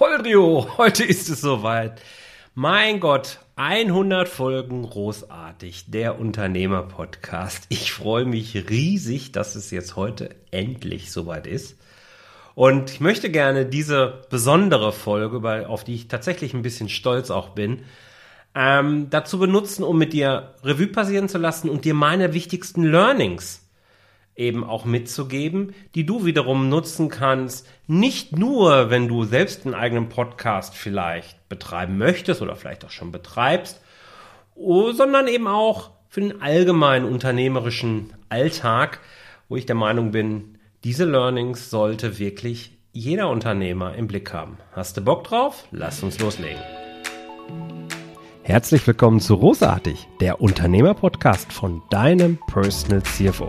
Holdrio, heute ist es soweit. Mein Gott, 100 Folgen großartig, der Unternehmer-Podcast. Ich freue mich riesig, dass es jetzt heute endlich soweit ist. Und ich möchte gerne diese besondere Folge, auf die ich tatsächlich ein bisschen stolz auch bin, ähm, dazu benutzen, um mit dir Revue passieren zu lassen und dir meine wichtigsten Learnings eben auch mitzugeben, die du wiederum nutzen kannst, nicht nur, wenn du selbst einen eigenen Podcast vielleicht betreiben möchtest oder vielleicht auch schon betreibst, oh, sondern eben auch für den allgemeinen unternehmerischen Alltag, wo ich der Meinung bin, diese Learnings sollte wirklich jeder Unternehmer im Blick haben. Hast du Bock drauf? Lass uns loslegen. Herzlich willkommen zu Rosartig, der Unternehmer-Podcast von deinem Personal CFO.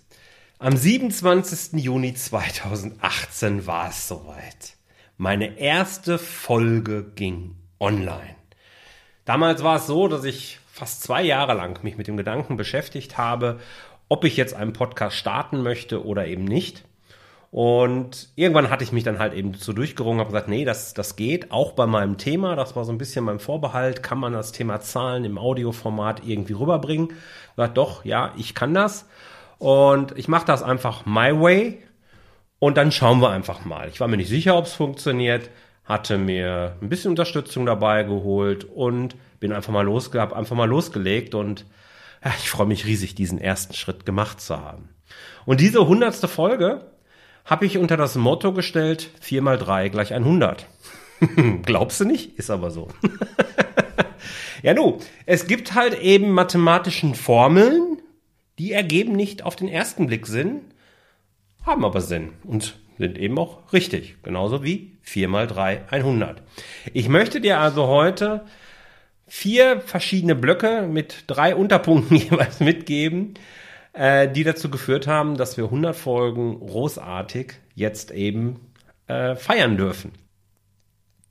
Am 27. Juni 2018 war es soweit. Meine erste Folge ging online. Damals war es so, dass ich fast zwei Jahre lang mich mit dem Gedanken beschäftigt habe, ob ich jetzt einen Podcast starten möchte oder eben nicht. Und irgendwann hatte ich mich dann halt eben so durchgerungen, habe gesagt, nee, das, das geht, auch bei meinem Thema, das war so ein bisschen mein Vorbehalt, kann man das Thema Zahlen im Audioformat irgendwie rüberbringen? Ich gesagt, doch, ja, ich kann das. Und ich mache das einfach my way und dann schauen wir einfach mal. Ich war mir nicht sicher, ob es funktioniert, hatte mir ein bisschen Unterstützung dabei geholt und bin einfach mal losgehabt, einfach mal losgelegt und ja, ich freue mich riesig, diesen ersten Schritt gemacht zu haben. Und diese hundertste Folge habe ich unter das Motto gestellt, 4 mal 3 gleich 100. Glaubst du nicht? Ist aber so. ja, nu, es gibt halt eben mathematischen Formeln, die ergeben nicht auf den ersten Blick Sinn, haben aber Sinn und sind eben auch richtig. Genauso wie 4 mal 3 100. Ich möchte dir also heute vier verschiedene Blöcke mit drei Unterpunkten jeweils mitgeben, äh, die dazu geführt haben, dass wir 100 Folgen großartig jetzt eben äh, feiern dürfen.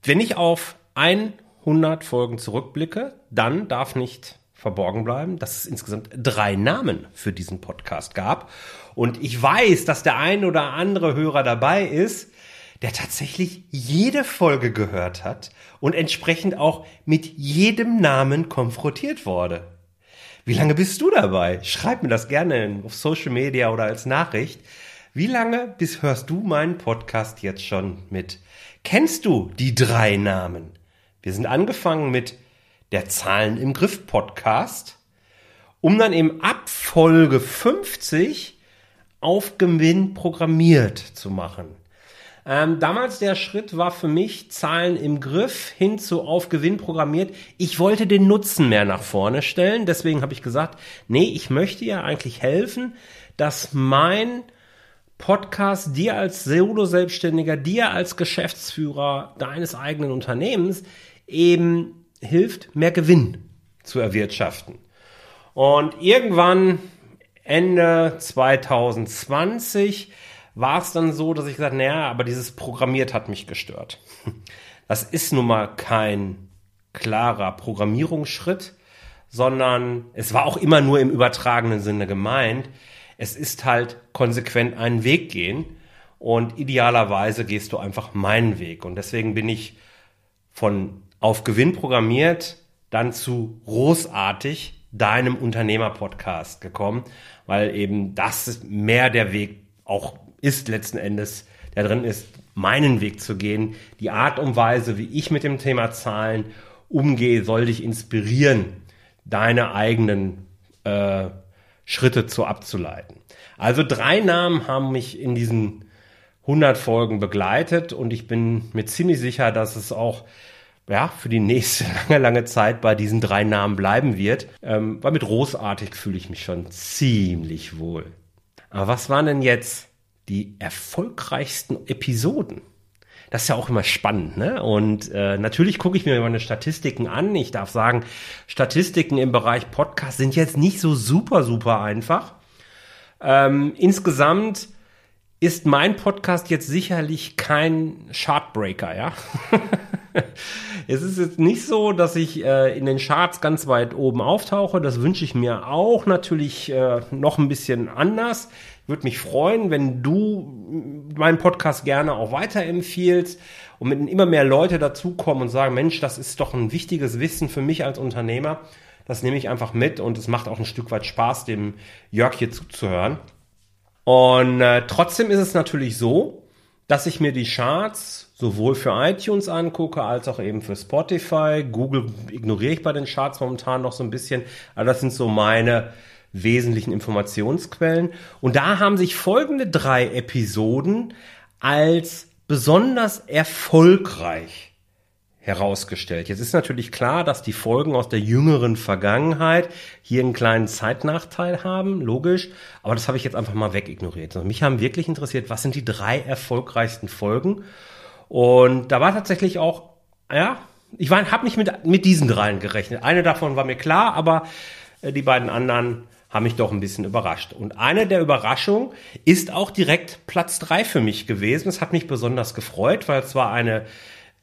Wenn ich auf 100 Folgen zurückblicke, dann darf nicht verborgen bleiben, dass es insgesamt drei Namen für diesen Podcast gab. Und ich weiß, dass der ein oder andere Hörer dabei ist, der tatsächlich jede Folge gehört hat und entsprechend auch mit jedem Namen konfrontiert wurde. Wie lange bist du dabei? Schreib mir das gerne auf Social Media oder als Nachricht. Wie lange bis hörst du meinen Podcast jetzt schon mit? Kennst du die drei Namen? Wir sind angefangen mit der Zahlen im Griff Podcast, um dann eben ab Folge 50 auf Gewinn programmiert zu machen. Ähm, damals der Schritt war für mich Zahlen im Griff hin zu auf Gewinn programmiert. Ich wollte den Nutzen mehr nach vorne stellen. Deswegen habe ich gesagt, nee, ich möchte ja eigentlich helfen, dass mein Podcast dir als Solo-Selbstständiger, dir als Geschäftsführer deines eigenen Unternehmens eben hilft, mehr Gewinn zu erwirtschaften. Und irgendwann Ende 2020 war es dann so, dass ich gesagt, naja, aber dieses Programmiert hat mich gestört. Das ist nun mal kein klarer Programmierungsschritt, sondern es war auch immer nur im übertragenen Sinne gemeint. Es ist halt konsequent einen Weg gehen und idealerweise gehst du einfach meinen Weg. Und deswegen bin ich von auf Gewinn programmiert, dann zu großartig deinem Unternehmer-Podcast gekommen, weil eben das mehr der Weg auch ist letzten Endes, der drin ist, meinen Weg zu gehen. Die Art und Weise, wie ich mit dem Thema Zahlen umgehe, soll dich inspirieren, deine eigenen äh, Schritte zu abzuleiten. Also drei Namen haben mich in diesen 100 Folgen begleitet und ich bin mir ziemlich sicher, dass es auch ja, für die nächste lange, lange Zeit bei diesen drei Namen bleiben wird. Ähm, weil mit großartig fühle ich mich schon ziemlich wohl. Aber was waren denn jetzt die erfolgreichsten Episoden? das ist ja auch immer spannend, ne? Und äh, natürlich gucke ich mir meine Statistiken an. Ich darf sagen, Statistiken im Bereich Podcast sind jetzt nicht so super, super einfach. Ähm, insgesamt ist mein Podcast jetzt sicherlich kein Chartbreaker, ja. es ist jetzt nicht so, dass ich äh, in den Charts ganz weit oben auftauche. Das wünsche ich mir auch natürlich äh, noch ein bisschen anders. Würde mich freuen, wenn du meinen Podcast gerne auch weiterempfiehlst und wenn immer mehr Leute dazukommen und sagen, Mensch, das ist doch ein wichtiges Wissen für mich als Unternehmer. Das nehme ich einfach mit und es macht auch ein Stück weit Spaß, dem Jörg hier zuzuhören. Und äh, trotzdem ist es natürlich so, dass ich mir die Charts sowohl für iTunes angucke als auch eben für Spotify. Google ignoriere ich bei den Charts momentan noch so ein bisschen, aber das sind so meine wesentlichen Informationsquellen. Und da haben sich folgende drei Episoden als besonders erfolgreich herausgestellt. Jetzt ist natürlich klar, dass die Folgen aus der jüngeren Vergangenheit hier einen kleinen Zeitnachteil haben, logisch, aber das habe ich jetzt einfach mal wegignoriert. Also mich haben wirklich interessiert, was sind die drei erfolgreichsten Folgen? Und da war tatsächlich auch, ja, ich habe nicht mit, mit diesen dreien gerechnet. Eine davon war mir klar, aber äh, die beiden anderen haben mich doch ein bisschen überrascht. Und eine der Überraschungen ist auch direkt Platz drei für mich gewesen. Es hat mich besonders gefreut, weil es war eine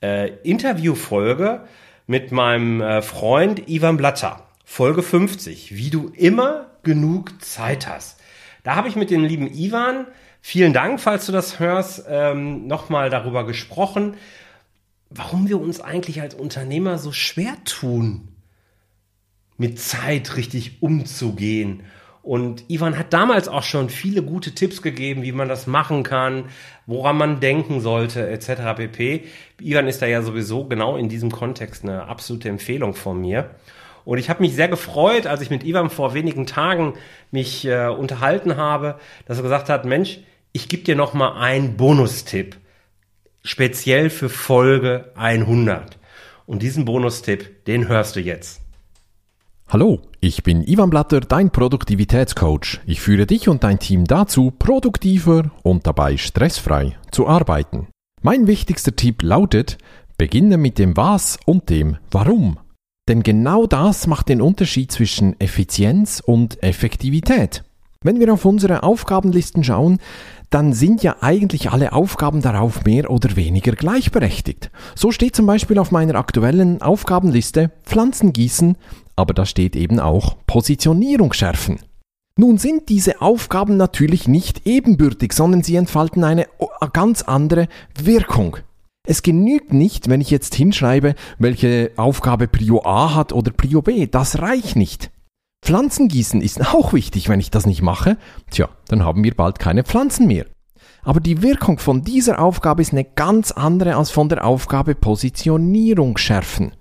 äh, Interviewfolge mit meinem äh, Freund Ivan Blatter. Folge 50. Wie du immer genug Zeit hast. Da habe ich mit dem lieben Ivan, vielen Dank, falls du das hörst, ähm, nochmal darüber gesprochen, warum wir uns eigentlich als Unternehmer so schwer tun, mit Zeit richtig umzugehen und Ivan hat damals auch schon viele gute Tipps gegeben, wie man das machen kann, woran man denken sollte, etc. pp. Ivan ist da ja sowieso genau in diesem Kontext eine absolute Empfehlung von mir. Und ich habe mich sehr gefreut, als ich mit Ivan vor wenigen Tagen mich äh, unterhalten habe, dass er gesagt hat, Mensch, ich gebe dir noch mal einen Bonustipp, speziell für Folge 100. Und diesen Bonustipp, den hörst du jetzt. Hallo, ich bin Ivan Blatter, dein Produktivitätscoach. Ich führe dich und dein Team dazu, produktiver und dabei stressfrei zu arbeiten. Mein wichtigster Tipp lautet, beginne mit dem Was und dem Warum. Denn genau das macht den Unterschied zwischen Effizienz und Effektivität. Wenn wir auf unsere Aufgabenlisten schauen, dann sind ja eigentlich alle Aufgaben darauf mehr oder weniger gleichberechtigt. So steht zum Beispiel auf meiner aktuellen Aufgabenliste Pflanzen gießen, aber da steht eben auch Positionierung schärfen. Nun sind diese Aufgaben natürlich nicht ebenbürtig, sondern sie entfalten eine ganz andere Wirkung. Es genügt nicht, wenn ich jetzt hinschreibe, welche Aufgabe Prio A hat oder Prio B. Das reicht nicht. Pflanzengießen ist auch wichtig. Wenn ich das nicht mache, tja, dann haben wir bald keine Pflanzen mehr. Aber die Wirkung von dieser Aufgabe ist eine ganz andere als von der Aufgabe Positionierung schärfen.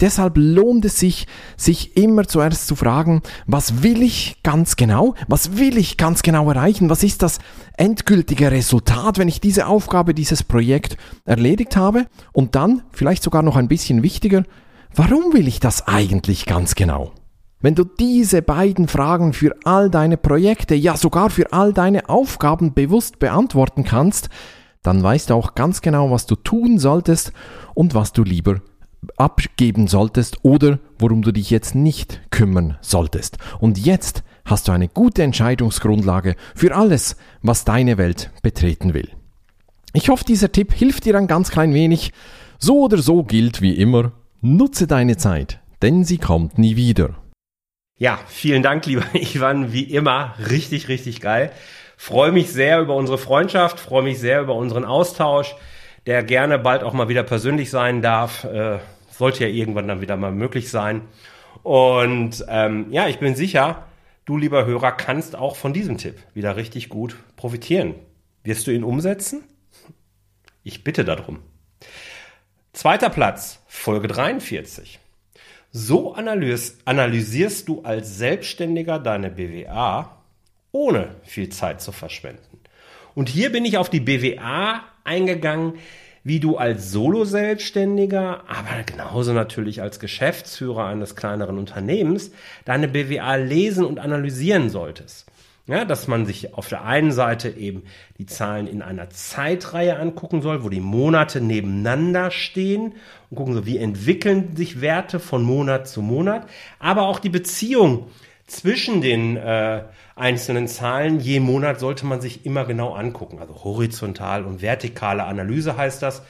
Deshalb lohnt es sich, sich immer zuerst zu fragen, was will ich ganz genau? Was will ich ganz genau erreichen? Was ist das endgültige Resultat, wenn ich diese Aufgabe, dieses Projekt erledigt habe? Und dann, vielleicht sogar noch ein bisschen wichtiger, warum will ich das eigentlich ganz genau? Wenn du diese beiden Fragen für all deine Projekte, ja sogar für all deine Aufgaben bewusst beantworten kannst, dann weißt du auch ganz genau, was du tun solltest und was du lieber abgeben solltest oder worum du dich jetzt nicht kümmern solltest. Und jetzt hast du eine gute Entscheidungsgrundlage für alles, was deine Welt betreten will. Ich hoffe, dieser Tipp hilft dir ein ganz klein wenig. So oder so gilt wie immer, nutze deine Zeit, denn sie kommt nie wieder. Ja, vielen Dank, lieber Ivan. Wie immer, richtig, richtig geil. Freue mich sehr über unsere Freundschaft, freue mich sehr über unseren Austausch, der gerne bald auch mal wieder persönlich sein darf. Äh, sollte ja irgendwann dann wieder mal möglich sein. Und ähm, ja, ich bin sicher, du, lieber Hörer, kannst auch von diesem Tipp wieder richtig gut profitieren. Wirst du ihn umsetzen? Ich bitte darum. Zweiter Platz, Folge 43. So analysierst du als Selbstständiger deine BWA, ohne viel Zeit zu verschwenden. Und hier bin ich auf die BWA eingegangen, wie du als Solo-Selbstständiger, aber genauso natürlich als Geschäftsführer eines kleineren Unternehmens deine BWA lesen und analysieren solltest. Ja, dass man sich auf der einen Seite eben die Zahlen in einer Zeitreihe angucken soll, wo die Monate nebeneinander stehen und gucken so, wie entwickeln sich Werte von Monat zu Monat, aber auch die Beziehung zwischen den äh, einzelnen Zahlen je Monat sollte man sich immer genau angucken. Also horizontal und vertikale Analyse heißt das.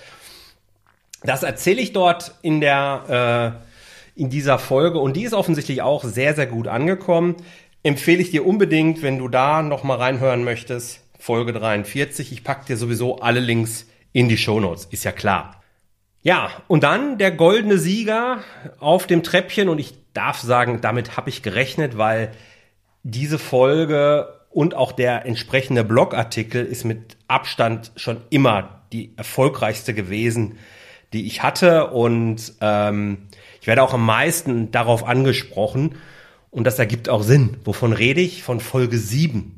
Das erzähle ich dort in der äh, in dieser Folge und die ist offensichtlich auch sehr sehr gut angekommen. Empfehle ich dir unbedingt, wenn du da noch mal reinhören möchtest, Folge 43. Ich packe dir sowieso alle Links in die Show Notes, ist ja klar. Ja, und dann der goldene Sieger auf dem Treppchen und ich darf sagen, damit habe ich gerechnet, weil diese Folge und auch der entsprechende Blogartikel ist mit Abstand schon immer die erfolgreichste gewesen, die ich hatte. Und ähm, ich werde auch am meisten darauf angesprochen. Und das ergibt auch Sinn. Wovon rede ich? Von Folge 7.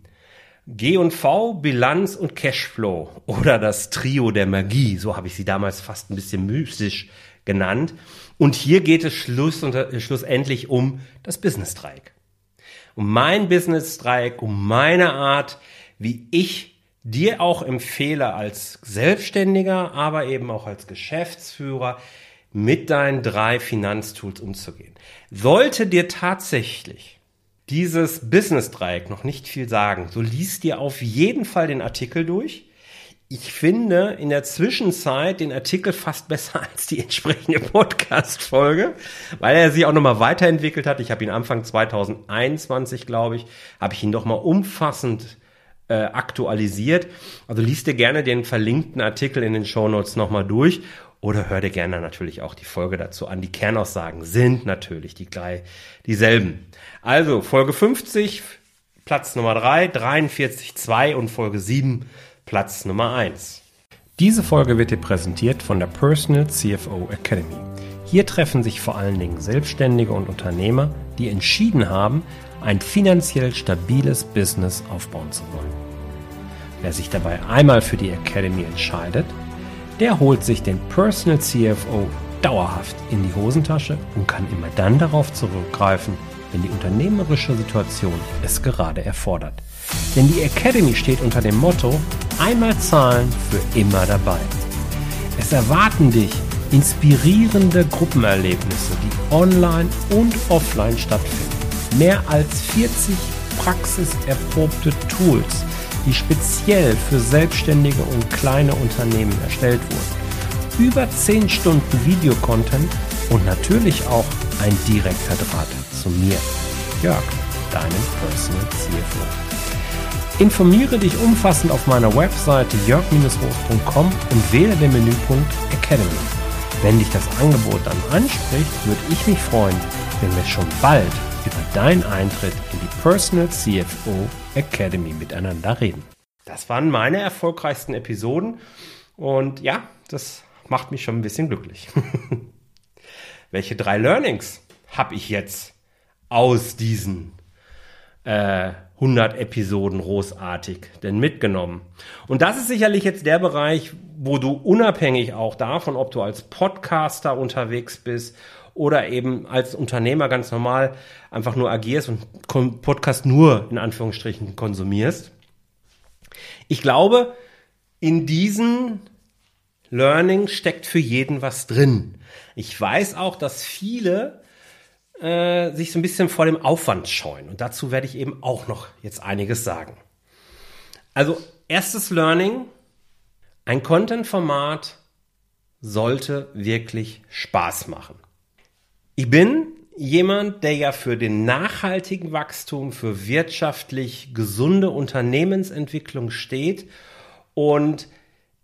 G&V, Bilanz und Cashflow oder das Trio der Magie, so habe ich sie damals fast ein bisschen mystisch genannt. Und hier geht es Schluss und, äh, schlussendlich um das Business-Dreieck um mein Business-Dreieck, um meine Art, wie ich dir auch empfehle als Selbstständiger, aber eben auch als Geschäftsführer mit deinen drei Finanztools umzugehen. Sollte dir tatsächlich dieses Business-Dreieck noch nicht viel sagen, so liest dir auf jeden Fall den Artikel durch ich finde in der Zwischenzeit den Artikel fast besser als die entsprechende Podcast-Folge, weil er sich auch nochmal weiterentwickelt hat. Ich habe ihn Anfang 2021, glaube ich, habe ich ihn nochmal umfassend äh, aktualisiert. Also liest dir gerne den verlinkten Artikel in den Show Notes nochmal durch oder hör dir gerne natürlich auch die Folge dazu an. Die Kernaussagen sind natürlich die gleich dieselben. Also Folge 50, Platz Nummer 3, 43, 2 und Folge 7 Platz Nummer 1. Diese Folge wird dir präsentiert von der Personal CFO Academy. Hier treffen sich vor allen Dingen Selbstständige und Unternehmer, die entschieden haben, ein finanziell stabiles Business aufbauen zu wollen. Wer sich dabei einmal für die Academy entscheidet, der holt sich den Personal CFO dauerhaft in die Hosentasche und kann immer dann darauf zurückgreifen, wenn die unternehmerische Situation es gerade erfordert. Denn die Academy steht unter dem Motto Einmal zahlen für immer dabei. Es erwarten dich inspirierende Gruppenerlebnisse, die online und offline stattfinden. Mehr als 40 praxiserprobte Tools, die speziell für Selbstständige und kleine Unternehmen erstellt wurden. Über 10 Stunden Videocontent und natürlich auch ein direkter Draht zu mir, Jörg, deinem Personal CFO. Informiere dich umfassend auf meiner Webseite jörg-roos.com und wähle den Menüpunkt Academy. Wenn dich das Angebot dann anspricht, würde ich mich freuen, wenn wir schon bald über deinen Eintritt in die Personal CFO Academy miteinander reden. Das waren meine erfolgreichsten Episoden und ja, das macht mich schon ein bisschen glücklich. Welche drei Learnings habe ich jetzt aus diesen äh, 100 Episoden großartig denn mitgenommen. Und das ist sicherlich jetzt der Bereich, wo du unabhängig auch davon, ob du als Podcaster unterwegs bist oder eben als Unternehmer ganz normal einfach nur agierst und Podcast nur in Anführungsstrichen konsumierst. Ich glaube, in diesen Learning steckt für jeden was drin. Ich weiß auch, dass viele äh, sich so ein bisschen vor dem Aufwand scheuen. Und dazu werde ich eben auch noch jetzt einiges sagen. Also erstes Learning, ein Content-Format sollte wirklich Spaß machen. Ich bin jemand, der ja für den nachhaltigen Wachstum, für wirtschaftlich gesunde Unternehmensentwicklung steht und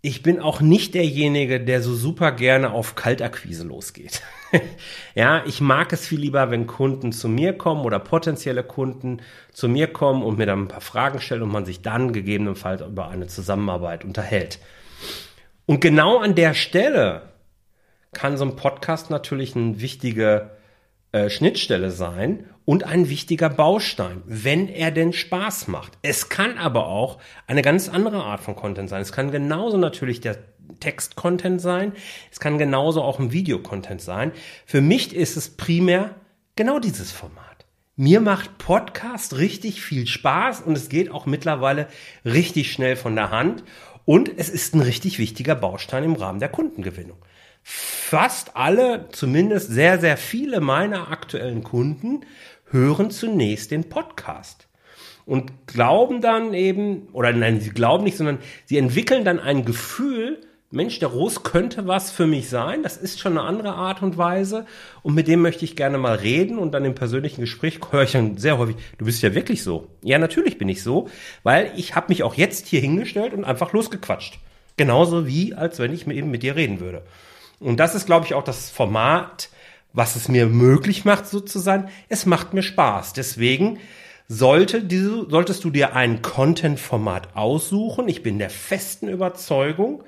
ich bin auch nicht derjenige, der so super gerne auf Kaltakquise losgeht. ja, ich mag es viel lieber, wenn Kunden zu mir kommen oder potenzielle Kunden zu mir kommen und mir dann ein paar Fragen stellen und man sich dann gegebenenfalls über eine Zusammenarbeit unterhält. Und genau an der Stelle kann so ein Podcast natürlich eine wichtige äh, Schnittstelle sein und ein wichtiger Baustein, wenn er denn Spaß macht. Es kann aber auch eine ganz andere Art von Content sein. Es kann genauso natürlich der Text-Content sein. Es kann genauso auch ein Video-Content sein. Für mich ist es primär genau dieses Format. Mir macht Podcast richtig viel Spaß und es geht auch mittlerweile richtig schnell von der Hand. Und es ist ein richtig wichtiger Baustein im Rahmen der Kundengewinnung. Fast alle, zumindest sehr, sehr viele meiner aktuellen Kunden hören zunächst den Podcast und glauben dann eben, oder nein, sie glauben nicht, sondern sie entwickeln dann ein Gefühl, Mensch, der Ros könnte was für mich sein. Das ist schon eine andere Art und Weise. Und mit dem möchte ich gerne mal reden. Und dann im persönlichen Gespräch höre ich dann sehr häufig, du bist ja wirklich so. Ja, natürlich bin ich so, weil ich habe mich auch jetzt hier hingestellt und einfach losgequatscht. Genauso wie, als wenn ich eben mit dir reden würde. Und das ist, glaube ich, auch das Format, was es mir möglich macht, so zu sein. Es macht mir Spaß. Deswegen sollte diese, solltest du dir ein Content-Format aussuchen. Ich bin der festen Überzeugung,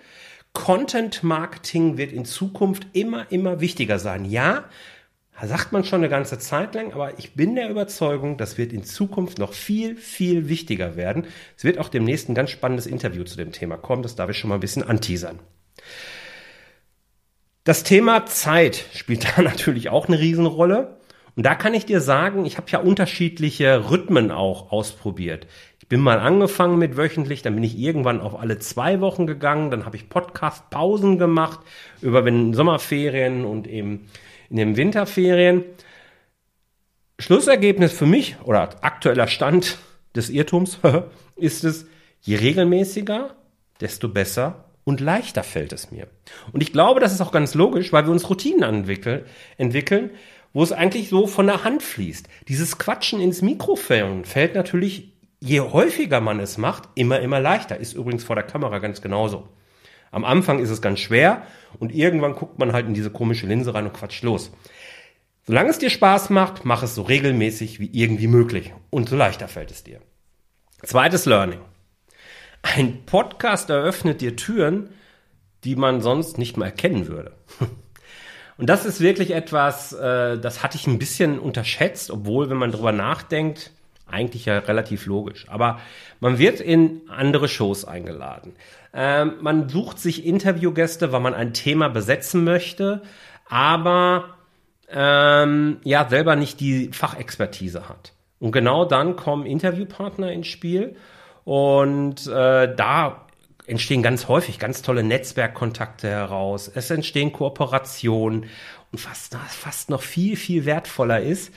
Content Marketing wird in Zukunft immer, immer wichtiger sein. Ja, sagt man schon eine ganze Zeit lang, aber ich bin der Überzeugung, das wird in Zukunft noch viel, viel wichtiger werden. Es wird auch demnächst ein ganz spannendes Interview zu dem Thema kommen. Das darf ich schon mal ein bisschen anteasern. Das Thema Zeit spielt da natürlich auch eine Riesenrolle. Und da kann ich dir sagen, ich habe ja unterschiedliche Rhythmen auch ausprobiert. Ich bin mal angefangen mit wöchentlich, dann bin ich irgendwann auf alle zwei Wochen gegangen, dann habe ich Podcast-Pausen gemacht über den Sommerferien und eben in den Winterferien. Schlussergebnis für mich oder aktueller Stand des Irrtums ist es, je regelmäßiger, desto besser und leichter fällt es mir. Und ich glaube, das ist auch ganz logisch, weil wir uns Routinen entwickeln, wo es eigentlich so von der Hand fließt. Dieses Quatschen ins Mikrofon fällt natürlich, je häufiger man es macht, immer, immer leichter. Ist übrigens vor der Kamera ganz genauso. Am Anfang ist es ganz schwer und irgendwann guckt man halt in diese komische Linse rein und quatscht los. Solange es dir Spaß macht, mach es so regelmäßig wie irgendwie möglich und so leichter fällt es dir. Zweites Learning. Ein Podcast eröffnet dir Türen, die man sonst nicht mal erkennen würde. Und das ist wirklich etwas, äh, das hatte ich ein bisschen unterschätzt, obwohl, wenn man drüber nachdenkt, eigentlich ja relativ logisch. Aber man wird in andere Shows eingeladen. Ähm, man sucht sich Interviewgäste, weil man ein Thema besetzen möchte, aber ähm, ja selber nicht die Fachexpertise hat. Und genau dann kommen Interviewpartner ins Spiel und äh, da entstehen ganz häufig ganz tolle Netzwerkkontakte heraus. Es entstehen Kooperationen und fast, fast noch viel, viel wertvoller ist,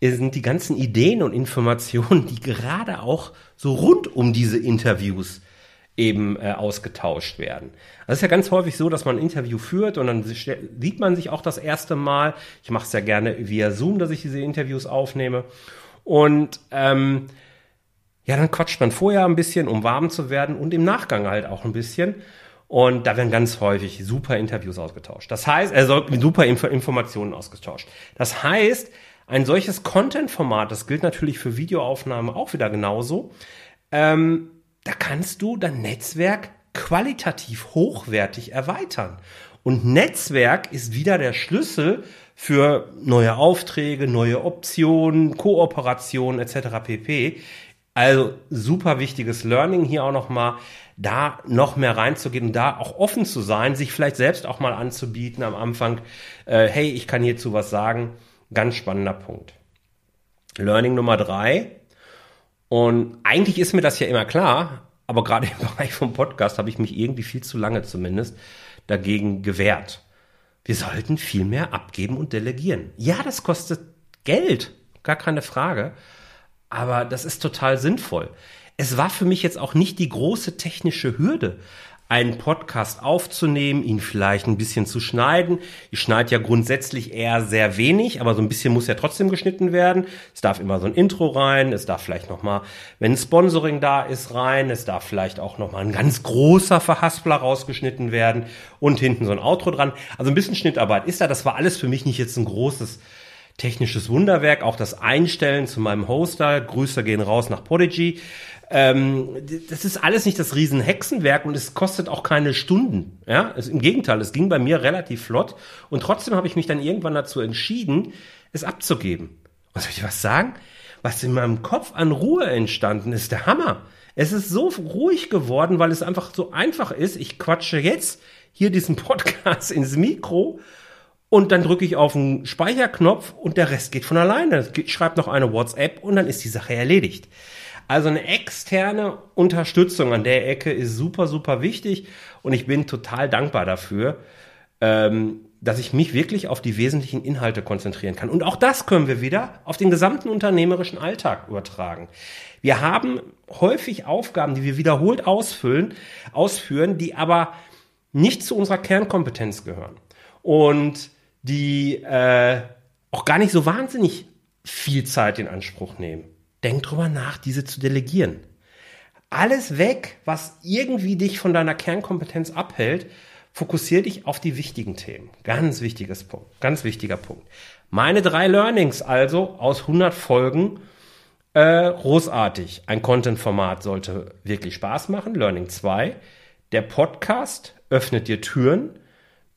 sind die ganzen Ideen und Informationen, die gerade auch so rund um diese Interviews eben äh, ausgetauscht werden. Es ist ja ganz häufig so, dass man ein Interview führt und dann sieht man sich auch das erste Mal. Ich mache es ja gerne via Zoom, dass ich diese Interviews aufnehme. Und ähm, ja, dann quatscht man vorher ein bisschen, um warm zu werden und im Nachgang halt auch ein bisschen. Und da werden ganz häufig super Interviews ausgetauscht. Das heißt, also super Inf Informationen ausgetauscht. Das heißt, ein solches Content-Format, das gilt natürlich für Videoaufnahmen auch wieder genauso, ähm, da kannst du dein Netzwerk qualitativ hochwertig erweitern. Und Netzwerk ist wieder der Schlüssel für neue Aufträge, neue Optionen, Kooperationen etc. pp. Also super wichtiges Learning hier auch nochmal, da noch mehr reinzugehen da auch offen zu sein, sich vielleicht selbst auch mal anzubieten am Anfang. Äh, hey, ich kann hierzu was sagen. Ganz spannender Punkt. Learning Nummer drei. Und eigentlich ist mir das ja immer klar, aber gerade im Bereich vom Podcast habe ich mich irgendwie viel zu lange zumindest dagegen gewehrt. Wir sollten viel mehr abgeben und delegieren. Ja, das kostet Geld, gar keine Frage aber das ist total sinnvoll. Es war für mich jetzt auch nicht die große technische Hürde, einen Podcast aufzunehmen, ihn vielleicht ein bisschen zu schneiden. Ich schneide ja grundsätzlich eher sehr wenig, aber so ein bisschen muss ja trotzdem geschnitten werden. Es darf immer so ein Intro rein, es darf vielleicht noch mal, wenn Sponsoring da ist, rein, es darf vielleicht auch noch mal ein ganz großer Verhaspler rausgeschnitten werden und hinten so ein Outro dran. Also ein bisschen Schnittarbeit ist da. Das war alles für mich nicht jetzt ein großes technisches Wunderwerk, auch das Einstellen zu meinem Hoster. Grüße gehen raus nach Podigy. Ähm, das ist alles nicht das Riesenhexenwerk und es kostet auch keine Stunden. Ja, es, im Gegenteil, es ging bei mir relativ flott und trotzdem habe ich mich dann irgendwann dazu entschieden, es abzugeben. Und soll ich was sagen? Was in meinem Kopf an Ruhe entstanden ist, der Hammer. Es ist so ruhig geworden, weil es einfach so einfach ist. Ich quatsche jetzt hier diesen Podcast ins Mikro und dann drücke ich auf den Speicherknopf und der Rest geht von alleine. Ich schreibe noch eine WhatsApp und dann ist die Sache erledigt. Also eine externe Unterstützung an der Ecke ist super, super wichtig und ich bin total dankbar dafür, ähm, dass ich mich wirklich auf die wesentlichen Inhalte konzentrieren kann. Und auch das können wir wieder auf den gesamten unternehmerischen Alltag übertragen. Wir haben häufig Aufgaben, die wir wiederholt ausfüllen, ausführen, die aber nicht zu unserer Kernkompetenz gehören. Und die äh, auch gar nicht so wahnsinnig viel Zeit in Anspruch nehmen. Denk drüber nach, diese zu delegieren. Alles weg, was irgendwie dich von deiner Kernkompetenz abhält, fokussier dich auf die wichtigen Themen. Ganz wichtiges Punkt, ganz wichtiger Punkt. Meine drei Learnings also aus 100 Folgen, äh, großartig. Ein Content-Format sollte wirklich Spaß machen. Learning 2. Der Podcast öffnet dir Türen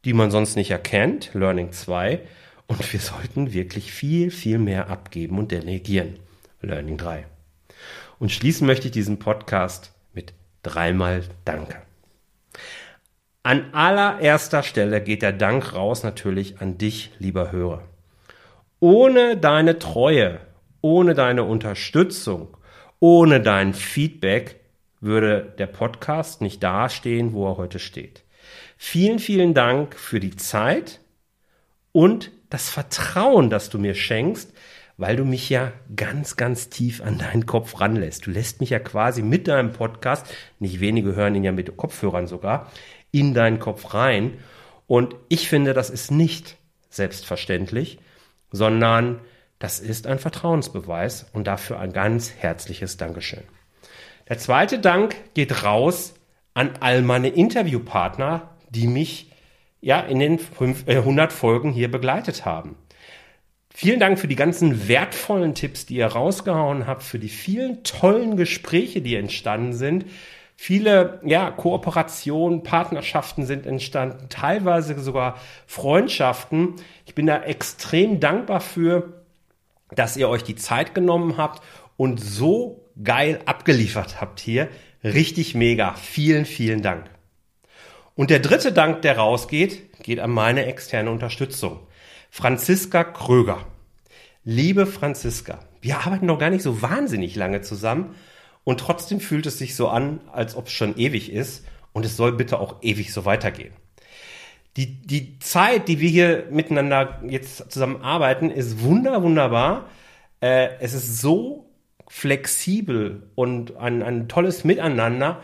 die man sonst nicht erkennt, Learning 2. Und wir sollten wirklich viel, viel mehr abgeben und delegieren, Learning 3. Und schließen möchte ich diesen Podcast mit dreimal Danke. An allererster Stelle geht der Dank raus natürlich an dich, lieber Hörer. Ohne deine Treue, ohne deine Unterstützung, ohne dein Feedback würde der Podcast nicht dastehen, wo er heute steht. Vielen, vielen Dank für die Zeit und das Vertrauen, das du mir schenkst, weil du mich ja ganz, ganz tief an deinen Kopf ranlässt. Du lässt mich ja quasi mit deinem Podcast, nicht wenige hören ihn ja mit Kopfhörern sogar, in deinen Kopf rein. Und ich finde, das ist nicht selbstverständlich, sondern das ist ein Vertrauensbeweis und dafür ein ganz herzliches Dankeschön. Der zweite Dank geht raus an all meine Interviewpartner, die mich ja in den fünf, äh, 100 Folgen hier begleitet haben. Vielen Dank für die ganzen wertvollen Tipps, die ihr rausgehauen habt, für die vielen tollen Gespräche, die entstanden sind. Viele ja, Kooperationen, Partnerschaften sind entstanden, teilweise sogar Freundschaften. Ich bin da extrem dankbar für, dass ihr euch die Zeit genommen habt und so geil abgeliefert habt hier. Richtig mega. Vielen, vielen Dank. Und der dritte Dank, der rausgeht, geht an meine externe Unterstützung. Franziska Kröger. Liebe Franziska, wir arbeiten noch gar nicht so wahnsinnig lange zusammen und trotzdem fühlt es sich so an, als ob es schon ewig ist und es soll bitte auch ewig so weitergehen. Die, die Zeit, die wir hier miteinander jetzt zusammen arbeiten, ist wunder, wunderbar. Äh, es ist so flexibel und ein, ein tolles Miteinander,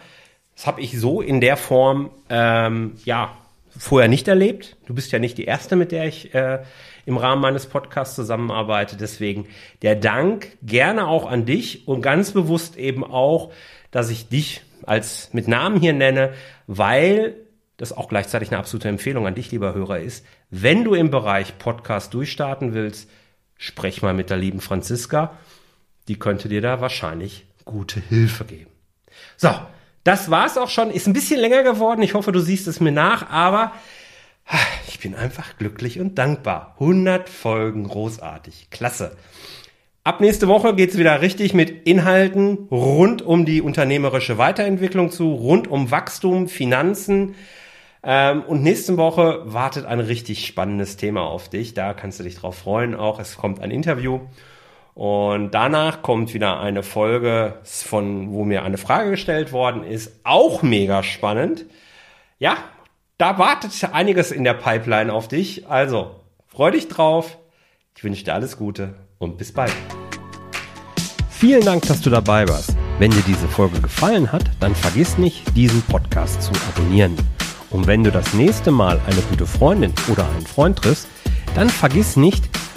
das habe ich so in der Form ähm, ja vorher nicht erlebt. Du bist ja nicht die erste, mit der ich äh, im Rahmen meines Podcasts zusammenarbeite. Deswegen der Dank gerne auch an dich und ganz bewusst eben auch, dass ich dich als mit Namen hier nenne, weil das auch gleichzeitig eine absolute Empfehlung an dich, lieber Hörer, ist. Wenn du im Bereich Podcast durchstarten willst, sprech mal mit der lieben Franziska. Die könnte dir da wahrscheinlich gute Hilfe geben. So, das war's auch schon. Ist ein bisschen länger geworden. Ich hoffe, du siehst es mir nach, aber ah, ich bin einfach glücklich und dankbar. 100 Folgen, großartig. Klasse. Ab nächste Woche geht's wieder richtig mit Inhalten rund um die unternehmerische Weiterentwicklung zu, rund um Wachstum, Finanzen. Ähm, und nächste Woche wartet ein richtig spannendes Thema auf dich. Da kannst du dich drauf freuen. Auch es kommt ein Interview. Und danach kommt wieder eine Folge von, wo mir eine Frage gestellt worden ist. Auch mega spannend. Ja, da wartet einiges in der Pipeline auf dich. Also, freu dich drauf. Ich wünsche dir alles Gute und bis bald. Vielen Dank, dass du dabei warst. Wenn dir diese Folge gefallen hat, dann vergiss nicht, diesen Podcast zu abonnieren. Und wenn du das nächste Mal eine gute Freundin oder einen Freund triffst, dann vergiss nicht,